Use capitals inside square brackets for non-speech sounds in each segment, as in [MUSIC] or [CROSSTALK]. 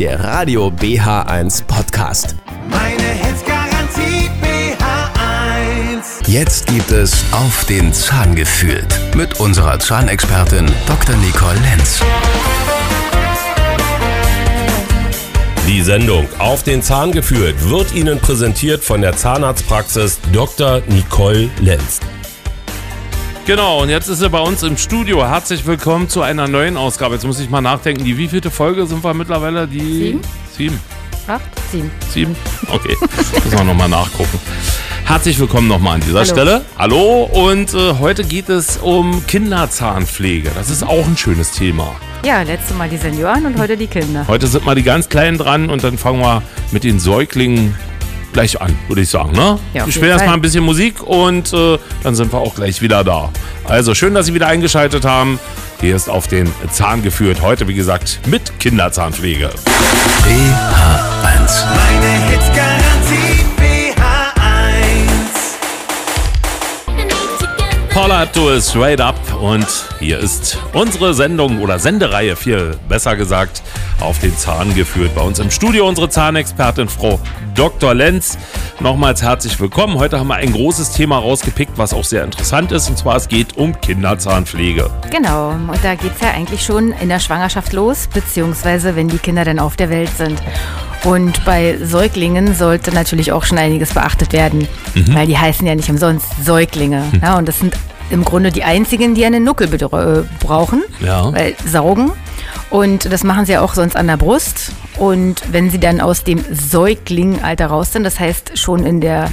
der Radio BH1 Podcast. Meine Hits Garantie BH1. Jetzt gibt es auf den Zahn gefühlt mit unserer Zahnexpertin Dr. Nicole Lenz. Die Sendung Auf den Zahn geführt wird Ihnen präsentiert von der Zahnarztpraxis Dr. Nicole Lenz. Genau, und jetzt ist er bei uns im Studio. Herzlich willkommen zu einer neuen Ausgabe. Jetzt muss ich mal nachdenken, die wievielte Folge sind wir mittlerweile? Die Sieben. Sieben. Acht, sieben. Sieben? Okay, [LAUGHS] müssen wir nochmal nachgucken. Herzlich willkommen nochmal an dieser Hallo. Stelle. Hallo, und äh, heute geht es um Kinderzahnpflege. Das ist auch ein schönes Thema. Ja, letztes Mal die Senioren und heute die Kinder. Heute sind mal die ganz Kleinen dran und dann fangen wir mit den Säuglingen gleich an, würde ich sagen. Ne? Ja, jeden spielen erstmal ein bisschen Musik und äh, dann sind wir auch gleich wieder da. Also schön, dass Sie wieder eingeschaltet haben. Hier ist auf den Zahn geführt. Heute, wie gesagt, mit Kinderzahnpflege. BH1. Meine Hits Garantie Paula Do It Straight Up und hier ist unsere Sendung oder Sendereihe, viel besser gesagt, auf den Zahn geführt. Bei uns im Studio unsere Zahnexpertin Frau Dr. Lenz. Nochmals herzlich willkommen. Heute haben wir ein großes Thema rausgepickt, was auch sehr interessant ist. Und zwar es geht um Kinderzahnpflege. Genau, und da geht es ja eigentlich schon in der Schwangerschaft los, beziehungsweise wenn die Kinder dann auf der Welt sind. Und bei Säuglingen sollte natürlich auch schon einiges beachtet werden, weil die heißen ja nicht umsonst Säuglinge. Ja, und das sind im Grunde die einzigen, die eine Nuckel äh, brauchen, Ja. weil saugen. Und das machen sie ja auch sonst an der Brust. Und wenn sie dann aus dem Säuglingalter raus sind, das heißt schon in der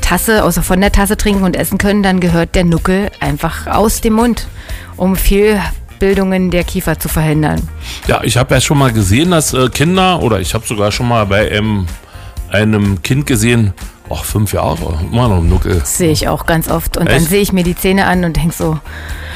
Tasse, außer von der Tasse trinken und essen können, dann gehört der Nuckel einfach aus dem Mund, um Fehlbildungen der Kiefer zu verhindern. Ja, ich habe ja schon mal gesehen, dass äh, Kinder, oder ich habe sogar schon mal bei ähm, einem Kind gesehen, ach, fünf Jahre, immer noch ein Nuckel. Das sehe ich auch ganz oft. Und dann Echt? Hm. sehe ich mir die Zähne an und denke so,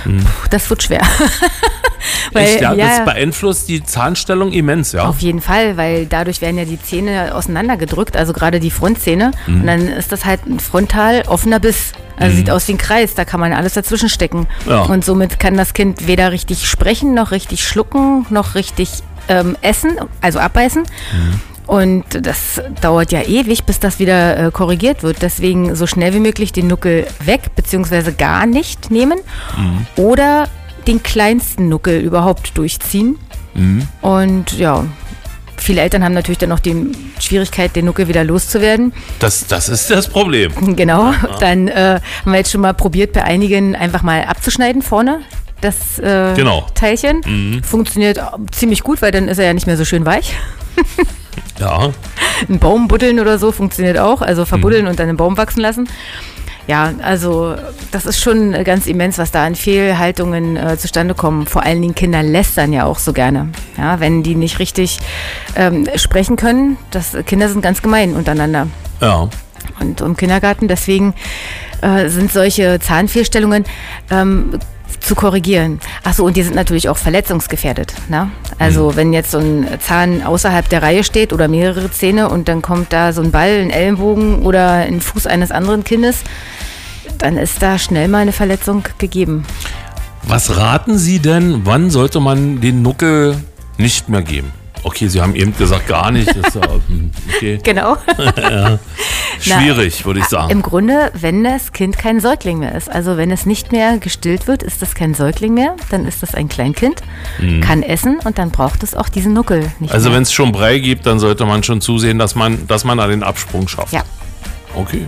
puh, das wird schwer. [LAUGHS] Echt, ja, das ja, beeinflusst die Zahnstellung immens, ja. Auf jeden Fall, weil dadurch werden ja die Zähne auseinandergedrückt, also gerade die Frontzähne. Mhm. Und dann ist das halt ein frontal offener Biss. Also sieht aus wie ein Kreis, da kann man alles dazwischen stecken. Ja. Und somit kann das Kind weder richtig sprechen, noch richtig schlucken, noch richtig ähm, essen, also abbeißen. Mhm. Und das dauert ja ewig, bis das wieder äh, korrigiert wird. Deswegen so schnell wie möglich den Nuckel weg, beziehungsweise gar nicht nehmen. Mhm. Oder den kleinsten Nuckel überhaupt durchziehen. Mhm. Und ja, viele Eltern haben natürlich dann noch die Schwierigkeit, den Nuckel wieder loszuwerden. Das, das ist das Problem. [LAUGHS] Genau. Dann äh, haben wir jetzt schon mal probiert, bei einigen einfach mal abzuschneiden vorne. Das äh, Genau. Teilchen funktioniert ziemlich gut, weil dann ist er ja nicht mehr so schön weich. [LAUGHS] Ja. Ein Baum buddeln oder so funktioniert auch, also verbuddeln und dann einen Baum wachsen lassen. Ja, also das ist schon ganz immens, was da an Fehlhaltungen äh, zustande kommen. Vor allen Dingen Kinder lästern ja auch so gerne. Ja, wenn die nicht richtig ähm, sprechen können, das, Kinder sind ganz gemein untereinander. Ja. Und im Kindergarten, deswegen äh, sind solche Zahnfehlstellungen ähm, zu korrigieren. Achso, und die sind natürlich auch verletzungsgefährdet. Ne? Also wenn jetzt so ein Zahn außerhalb der Reihe steht oder mehrere Zähne und dann kommt da so ein Ball, ein Ellenbogen oder ein Fuß eines anderen Kindes, dann ist da schnell mal eine Verletzung gegeben. Was raten Sie denn, wann sollte man den Nuckel nicht mehr geben? Okay, Sie haben eben gesagt, gar nicht. Ja, hm, okay. [LAUGHS] Genau. [LAUGHS] Schwierig, würde ich sagen. Im Grunde, wenn das Kind kein Säugling mehr ist. Also wenn es nicht mehr gestillt wird, ist das kein Säugling mehr, dann ist das ein Kleinkind, kann essen und dann braucht es auch diesen Nuckel nicht Mhm. Also wenn es schon Brei gibt, dann sollte man schon zusehen, dass man, dass man da den Absprung schafft. Ja. Okay.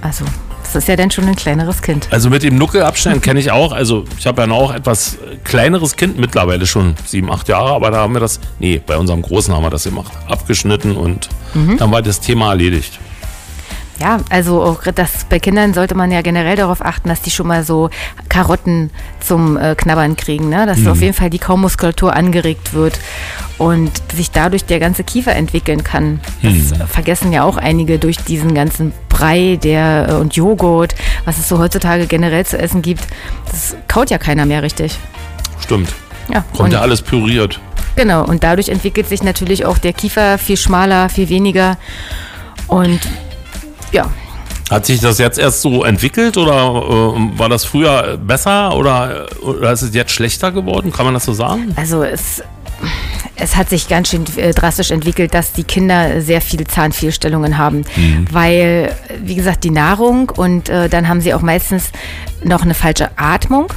Also, das ist ja dann schon ein kleineres Kind. Also mit dem Nuckel abschneiden kenne ich auch. Also ich habe ja noch auch etwas kleineres Kind, mittlerweile schon sieben, acht Jahre, aber da haben wir das, nee, bei unserem Großen haben wir das gemacht. Abgeschnitten und Mhm. dann war das Thema erledigt. Ja, also auch das, bei Kindern sollte man ja generell darauf achten, dass die schon mal so Karotten zum äh, Knabbern kriegen, ne? dass auf jeden Fall die Kaumuskulatur angeregt wird und sich dadurch der ganze Kiefer entwickeln kann. Das vergessen ja auch einige durch diesen ganzen Brei der, äh, und Joghurt, was es so heutzutage generell zu essen gibt. Das kaut ja keiner mehr richtig. Stimmt. Ja, Kommt ja alles püriert. Genau, und dadurch entwickelt sich natürlich auch der Kiefer viel schmaler, viel weniger. Und ja, Hat sich das jetzt erst so entwickelt oder äh, war das früher besser oder, oder ist es jetzt schlechter geworden? Kann man das so sagen? also es, es hat sich ganz schön äh, drastisch entwickelt, dass die Kinder sehr viele Zahnfehlstellungen haben, weil, wie gesagt, die Nahrung und äh, dann haben sie auch meistens noch eine falsche Atmung.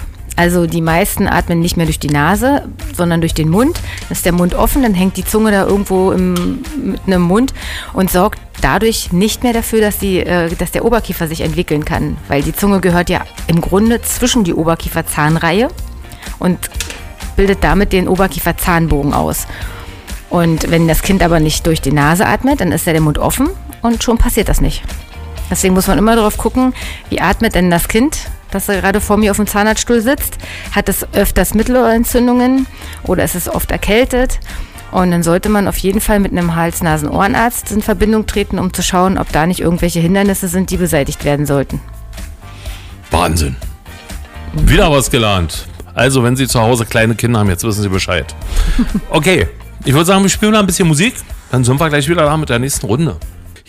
Also die meisten atmen nicht mehr durch die Nase, sondern durch den Mund. Dann ist der Mund offen, dann hängt die Zunge da irgendwo im, mit einem Mund und sorgt dadurch nicht mehr dafür, dass, die, äh, dass der Oberkiefer sich entwickeln kann. Weil die Zunge gehört ja im Grunde zwischen die Oberkieferzahnreihe und bildet damit den Oberkieferzahnbogen aus. Und wenn das Kind aber nicht durch die Nase atmet, dann ist ja der Mund offen und schon passiert das nicht. Deswegen muss man immer darauf gucken, wie atmet denn das Kind, das da gerade vor mir auf dem Zahnarztstuhl sitzt. Hat es öfters Mittelohrentzündungen oder ist es oft erkältet? Und dann sollte man auf jeden Fall mit einem Hals-Nasen-Ohrenarzt in Verbindung treten, um zu schauen, ob da nicht irgendwelche Hindernisse sind, die beseitigt werden sollten. Wahnsinn. Wieder was gelernt. Also, wenn Sie zu Hause kleine Kinder haben, jetzt wissen Sie Bescheid. [LAUGHS] Okay, ich würde sagen, wir spielen mal ein bisschen Musik. Dann sind wir gleich wieder da mit der nächsten Runde.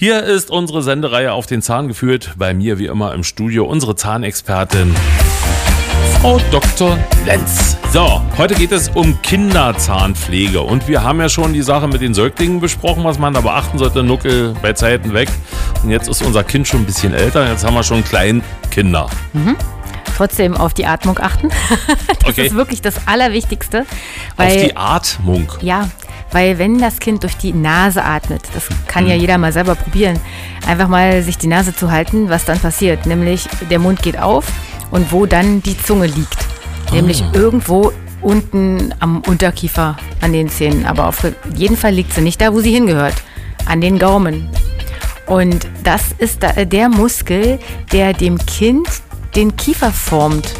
Hier ist unsere Sendereihe auf den Zahn geführt. Bei mir wie immer im Studio unsere Zahnexpertin Frau Dr. Lenz. So, heute geht es um Kinderzahnpflege. Und wir haben ja schon die Sache mit den Säuglingen besprochen, was man da beachten sollte. Nuckel bei Zeiten weg. Und jetzt ist unser Kind schon ein bisschen älter. Jetzt haben wir schon Kleinkinder. Trotzdem auf die Atmung achten. [LAUGHS] das Okay. ist wirklich das Allerwichtigste. Auf die Atmung. ja, weil wenn das Kind durch die Nase atmet, das kann Mhm. ja jeder mal selber probieren, einfach mal sich die Nase zu halten, was dann passiert. Nämlich der Mund geht auf und wo dann die Zunge liegt. Nämlich Ah. irgendwo unten am Unterkiefer an den Zähnen. Aber auf jeden Fall liegt sie nicht da, wo sie hingehört. An den Gaumen. Und das ist der Muskel, der dem Kind den Kiefer formt.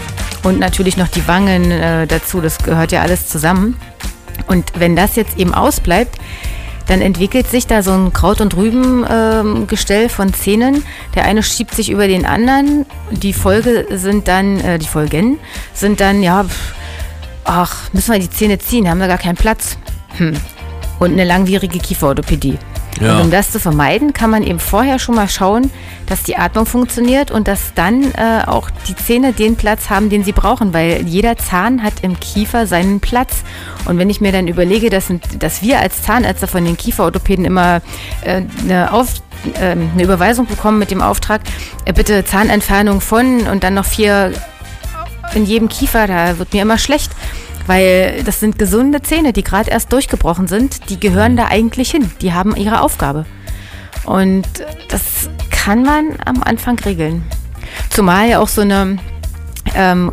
Und natürlich noch die Wangen äh, dazu, das gehört ja alles zusammen. Und wenn das jetzt eben ausbleibt, dann entwickelt sich da so ein Kraut- und Rüben-Gestell von Zähnen. Der eine schiebt sich über den anderen. Die Folge sind dann, äh, die Folgen sind dann, ja, ach, müssen wir die Zähne ziehen, haben wir gar keinen Platz. Hm. Und eine langwierige Kieferorthopädie. Ja. Und um das zu vermeiden, kann man eben vorher schon mal schauen, dass die Atmung funktioniert und dass dann äh, auch die Zähne den Platz haben, den sie brauchen, weil jeder Zahn hat im Kiefer seinen Platz. Und wenn ich mir dann überlege, dass, dass wir als Zahnärzte von den Kieferorthopäden immer äh, eine, Auf, äh, eine Überweisung bekommen mit dem Auftrag, äh, bitte Zahnentfernung von und dann noch vier in jedem Kiefer, da wird mir immer schlecht. Weil das sind gesunde Zähne, die gerade erst durchgebrochen sind. Die gehören da eigentlich hin. Die haben ihre Aufgabe. Und das kann man am Anfang regeln. Zumal ja auch so eine ähm,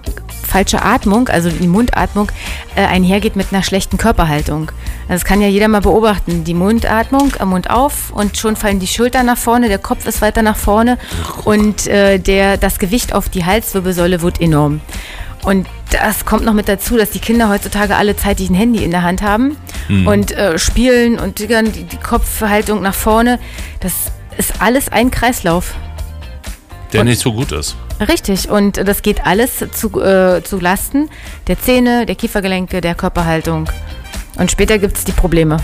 falsche Atmung, also die Mundatmung, äh, einhergeht mit einer schlechten Körperhaltung. Also das kann ja jeder mal beobachten. Die Mundatmung, äh, Mund auf und schon fallen die Schultern nach vorne, der Kopf ist weiter nach vorne und äh, der, das Gewicht auf die Halswirbelsäule wird enorm. Und das kommt noch mit dazu, dass die Kinder heutzutage alle zeitig ein Handy in der Hand haben und äh, spielen und diggern die, die Kopfhaltung nach vorne. Das ist alles ein Kreislauf. Der nicht so gut ist. Richtig, und das geht alles zu, äh, zu Lasten der Zähne, der Kiefergelenke, der Körperhaltung. Und später gibt es die Probleme.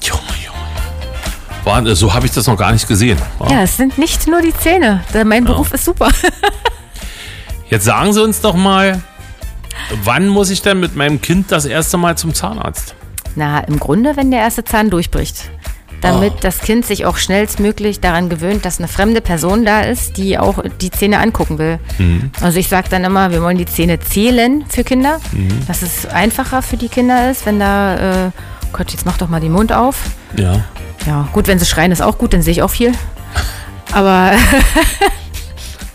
Junge, Junge. Wahnsinn, so habe ich das noch gar nicht gesehen. Ja, es sind nicht nur die Zähne. Mein Beruf ist super. [LAUGHS] Jetzt sagen Sie uns doch mal, wann muss ich denn mit meinem Kind das erste Mal zum Zahnarzt? Na, im Grunde, wenn der erste Zahn durchbricht. Damit das Kind sich auch schnellstmöglich daran gewöhnt, dass eine fremde Person da ist, die auch die Zähne angucken will. Also ich sage dann immer, wir wollen die Zähne zählen für Kinder, dass es einfacher für die Kinder ist, wenn da, äh, Gott, jetzt mach doch mal den Mund auf. Ja. Ja, gut, wenn sie schreien, ist auch gut, dann sehe ich auch viel. Aber [LAUGHS]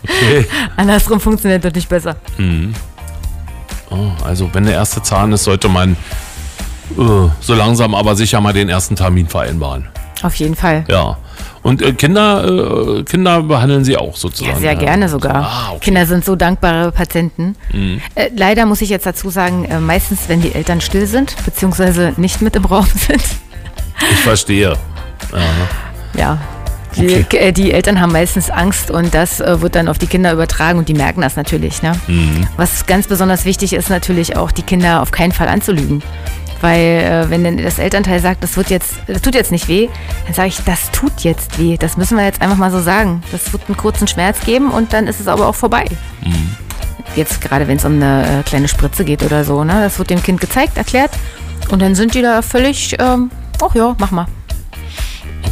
Okay. [LAUGHS] andersrum funktioniert natürlich besser. Oh, also wenn der erste Zahn ist, sollte man äh, so langsam aber sicher mal den ersten Termin vereinbaren. Auf jeden Fall. Ja. Und äh, Kinder, äh, Kinder behandeln Sie auch sozusagen. Ja, sehr gerne sogar. Ah, okay. Mhm. Kinder sind so dankbare Patienten. Äh, leider muss ich jetzt dazu sagen, äh, meistens, wenn die Eltern still sind, beziehungsweise nicht mit im Raum [LAUGHS] sind, Ich verstehe. ja. Die, Okay. äh, die Eltern haben meistens Angst und das äh, wird dann auf die Kinder übertragen und die merken das natürlich. Ne? Mhm. Was ganz besonders wichtig ist, natürlich auch die Kinder auf keinen Fall anzulügen. Weil äh, wenn das Elternteil sagt, das wird jetzt, das tut jetzt nicht weh, dann sage ich, das tut jetzt weh. Das müssen wir jetzt einfach mal so sagen. Das wird einen kurzen Schmerz geben und dann ist es aber auch vorbei. Jetzt gerade wenn es um eine äh, kleine Spritze geht oder so, ne? Das wird dem Kind gezeigt, erklärt Und dann sind die da völlig, ähm, ach ja, mach mal.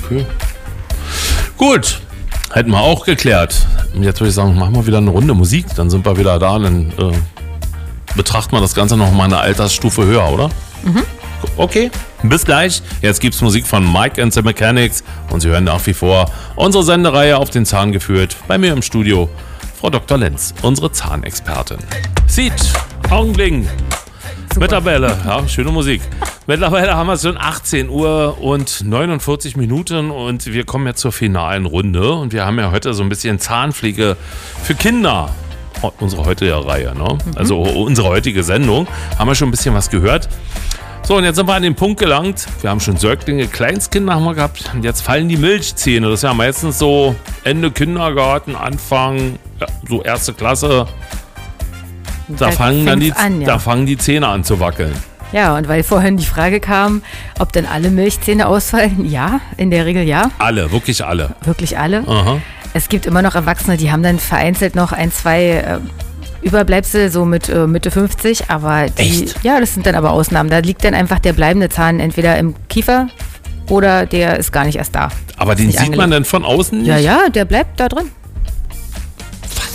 Okay. Gut. Hätten wir auch geklärt. Jetzt würde ich sagen, machen wir wieder eine Runde Musik. Dann sind wir wieder da. Dann äh, betrachtet man das Ganze noch mal eine Altersstufe höher, oder? Okay. Bis gleich. Jetzt gibt's Musik von Mike and the Mechanics. Und Sie hören nach wie vor unsere Sendereihe auf den Zahn geführt. Bei mir im Studio Frau Dr. Lenz, unsere Zahnexpertin. Sieht, Augenblicken. Mittlerweile, ja, schöne Musik. Mittlerweile haben wir es schon 18 Uhr und 49 Minuten und wir kommen jetzt zur finalen Runde. Und wir haben ja heute so ein bisschen Zahnpflege für Kinder. Unsere heutige Reihe, ne? Also unsere heutige Sendung. Haben wir schon ein bisschen was gehört. So, und jetzt sind wir an den Punkt gelangt. Wir haben schon Säuglinge, Kleinstkinder haben wir gehabt. Und jetzt fallen die Milchzähne. Das ist ja meistens so Ende Kindergarten, Anfang, ja, so erste Klasse. Da, Da fangen dann die, an, ja. da fangen die Zähne an zu wackeln. Ja, und weil vorhin die Frage kam, ob denn alle Milchzähne ausfallen, ja, in der Regel ja, Alle, wirklich alle. wirklich alle. Aha. Es gibt immer noch Erwachsene, die haben dann vereinzelt noch ein, zwei äh, Überbleibsel, so mit äh, Mitte 50, aber die, Echt? ja, das sind dann aber Ausnahmen. Da liegt dann einfach der bleibende Zahn entweder im Kiefer oder der ist gar nicht erst da. Aber den sieht man angelegt. dann von außen nicht, Ja, ja, der bleibt da drin.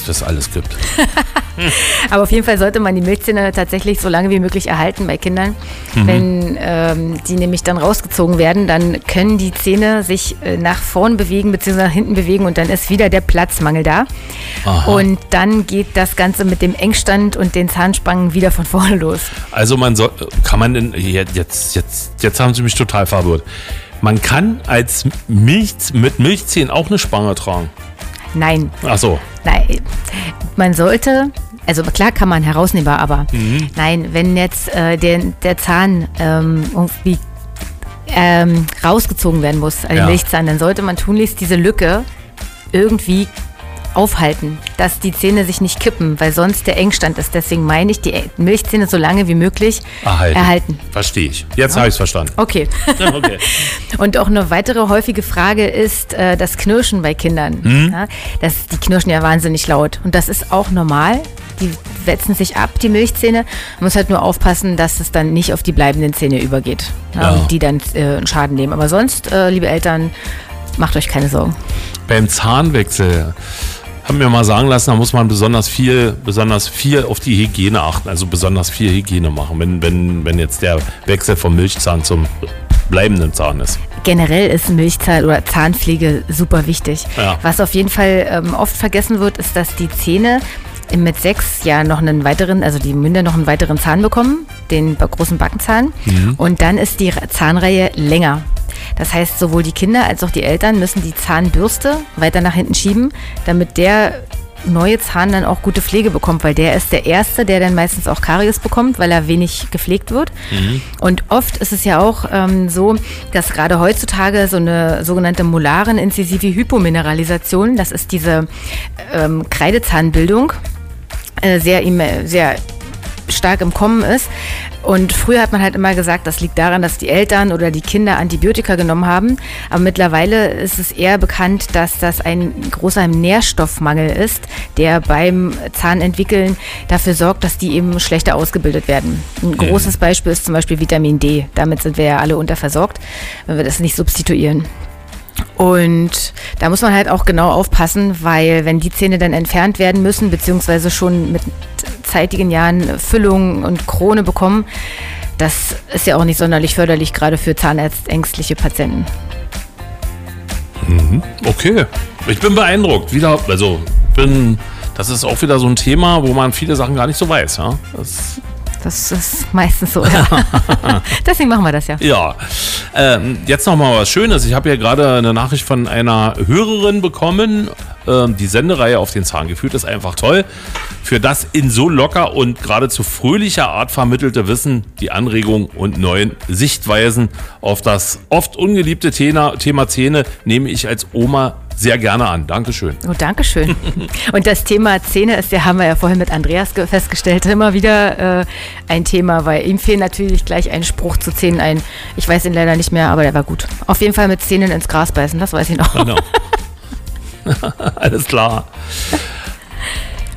Das alles gibt. [LAUGHS] Aber auf jeden Fall sollte man die Milchzähne tatsächlich so lange wie möglich erhalten bei Kindern. Mhm. Wenn ähm, die nämlich dann rausgezogen werden, dann können die Zähne sich äh, nach vorn bewegen bzw. nach hinten bewegen und dann ist wieder der Platzmangel da. Und dann geht das Ganze mit dem Engstand und den Zahnspangen wieder von vorne los. Also man soll, kann man denn, jetzt, jetzt, jetzt haben sie mich total verwirrt. Man kann als Milch, mit Milchzähnen auch eine Spange tragen. Nein, Ach so. Nein, man sollte, also klar kann man herausnehmbar, aber nein, wenn jetzt äh, der, der Zahn ähm, irgendwie ähm, rausgezogen werden muss, ein Ja. Milchzahn, dann sollte man tunlichst diese Lücke irgendwie aufhalten, dass die Zähne sich nicht kippen, weil sonst der Engstand ist. Deswegen meine ich, die Milchzähne so lange wie möglich Erhalten. erhalten. Verstehe ich. Jetzt habe ich es verstanden. Okay. [LAUGHS] Okay. Und auch eine weitere häufige Frage ist äh, das Knirschen bei Kindern. Mhm. Ja, das, die knirschen ja wahnsinnig laut. Und das ist auch normal. Die wetzen sich ab, die Milchzähne. Man muss halt nur aufpassen, dass es dann nicht auf die bleibenden Zähne übergeht. Ja, Ja. Und die dann äh, einen Schaden nehmen. Aber sonst, äh, liebe Eltern, macht euch keine Sorgen. Beim Zahnwechsel haben wir mal sagen lassen, da muss man besonders viel, besonders viel auf die Hygiene achten, also besonders viel Hygiene machen, wenn, wenn, wenn jetzt der Wechsel vom Milchzahn zum bleibenden Zahn ist. Generell ist Milchzahn oder Zahnpflege super wichtig. Ja. Was auf jeden Fall ähm, oft vergessen wird, ist, dass die Zähne mit sechs ja noch einen weiteren, also die Münder noch einen weiteren Zahn bekommen, den großen Backenzahn. Und dann ist die Zahnreihe länger. Das heißt, sowohl die Kinder als auch die Eltern müssen die Zahnbürste weiter nach hinten schieben, damit der neue Zahn dann auch gute Pflege bekommt, weil der ist der erste, der dann meistens auch Karies bekommt, weil er wenig gepflegt wird. Und oft ist es ja auch ähm, so, dass gerade heutzutage so eine sogenannte molaren inzisive Hypomineralisation, das ist diese ähm, Kreidezahnbildung, äh, sehr, sehr stark im Kommen ist. Und früher hat man halt immer gesagt, das liegt daran, dass die Eltern oder die Kinder Antibiotika genommen haben. Aber mittlerweile ist es eher bekannt, dass das ein großer Nährstoffmangel ist, der beim Zahnentwickeln dafür sorgt, dass die eben schlechter ausgebildet werden. Ein großes Beispiel ist zum Beispiel Vitamin D. Damit sind wir ja alle unterversorgt, wenn wir das nicht substituieren. Und da muss man halt auch genau aufpassen, weil wenn die Zähne dann entfernt werden müssen, beziehungsweise schon mit zeitigen Jahren Füllung und Krone bekommen, das ist ja auch nicht sonderlich förderlich, gerade für zahnärztängstliche Patienten. Okay. Ich bin beeindruckt. Wieder, also bin, das ist auch wieder so ein Thema, wo man viele Sachen gar nicht so weiß. Ja, das, Das ist meistens so, ja. [LAUGHS] Deswegen machen wir das ja. ja. Ähm, jetzt noch mal was Schönes. Ich habe hier gerade eine Nachricht von einer Hörerin bekommen. Ähm, die Sendereihe auf den Zahn geführt ist einfach toll. Für das in so locker und geradezu fröhlicher Art vermittelte Wissen, die Anregung und neuen Sichtweisen auf das oft ungeliebte Thema, Thema Zähne nehme ich als Oma sehr gerne an. Dankeschön. Oh, Dankeschön. Und das Thema Zähne ist ja, haben wir ja vorhin mit Andreas ge- festgestellt, immer wieder äh, ein Thema, weil ihm fehlt natürlich gleich ein Spruch zu Zähnen ein. Ich weiß ihn leider nicht mehr, aber der war gut. Auf jeden Fall mit Zähnen ins Gras beißen, das weiß ich noch. Genau. [LAUGHS] Alles klar.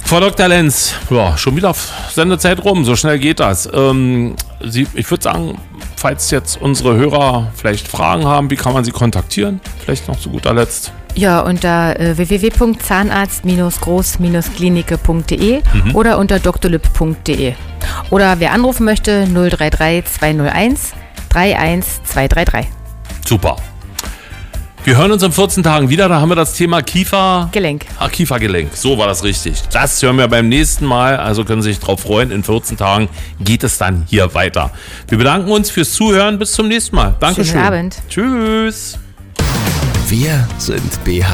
Frau Dr. Lenz, ja, schon wieder auf Sendezeit rum, so schnell geht das. Ähm, Sie, ich würde sagen, falls jetzt unsere Hörer vielleicht Fragen haben, wie kann man sie kontaktieren? Vielleicht noch zu guter Letzt. Ja, unter äh, www.zahnarzt-groß-klinike.de oder unter drlip.de. Oder wer anrufen möchte, 033 201 31233. Super. Wir hören uns in 14 Tagen wieder. Da haben wir das Thema Kiefer. Gelenk. Ah, Kiefergelenk. So war das richtig. Das hören wir beim nächsten Mal. Also können Sie sich drauf freuen. In 14 Tagen geht es dann hier weiter. Wir bedanken uns fürs Zuhören. Bis zum nächsten Mal. Dankeschön. Schönen Abend. Tschüss. Wir sind BH1.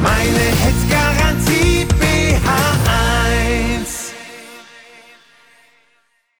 Meine Hits Garantie BH1.